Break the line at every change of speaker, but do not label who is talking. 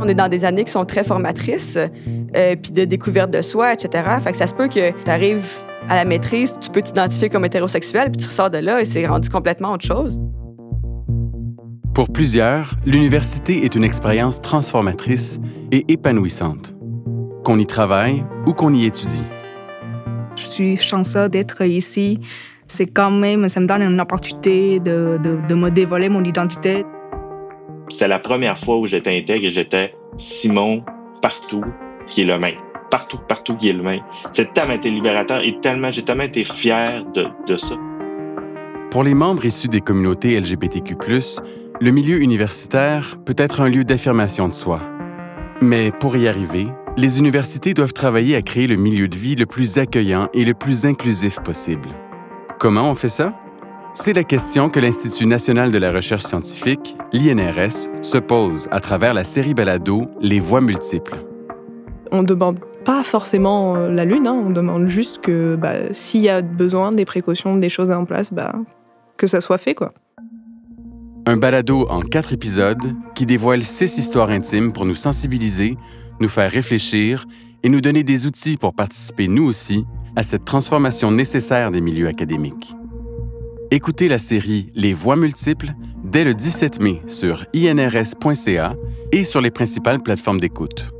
On est dans des années qui sont très formatrices, euh, puis de découverte de soi, etc. Fait que ça se peut que tu arrives à la maîtrise, tu peux t'identifier comme hétérosexuel, puis tu ressors de là et c'est rendu complètement autre chose.
Pour plusieurs, l'université est une expérience transformatrice et épanouissante, qu'on y travaille ou qu'on y étudie.
Je suis chanceux d'être ici. C'est quand même, ça me donne une opportunité de, de, de me dévoiler mon identité.
C'était la première fois où j'étais intègre et j'étais Simon partout qui est le même. Partout, partout qui est le même. C'est tellement été libérateur et tellement, j'ai tellement été fier de, de ça.
Pour les membres issus des communautés LGBTQ, le milieu universitaire peut être un lieu d'affirmation de soi. Mais pour y arriver, les universités doivent travailler à créer le milieu de vie le plus accueillant et le plus inclusif possible. Comment on fait ça? C'est la question que l'Institut national de la recherche scientifique, l'INRS, se pose à travers la série balado Les voies multiples.
On ne demande pas forcément euh, la Lune, hein. on demande juste que bah, s'il y a besoin des précautions, des choses en place, bah, que ça soit fait. quoi.
Un balado en quatre épisodes qui dévoile six histoires intimes pour nous sensibiliser, nous faire réfléchir et nous donner des outils pour participer nous aussi à cette transformation nécessaire des milieux académiques. Écoutez la série Les Voix multiples dès le 17 mai sur inrs.ca et sur les principales plateformes d'écoute.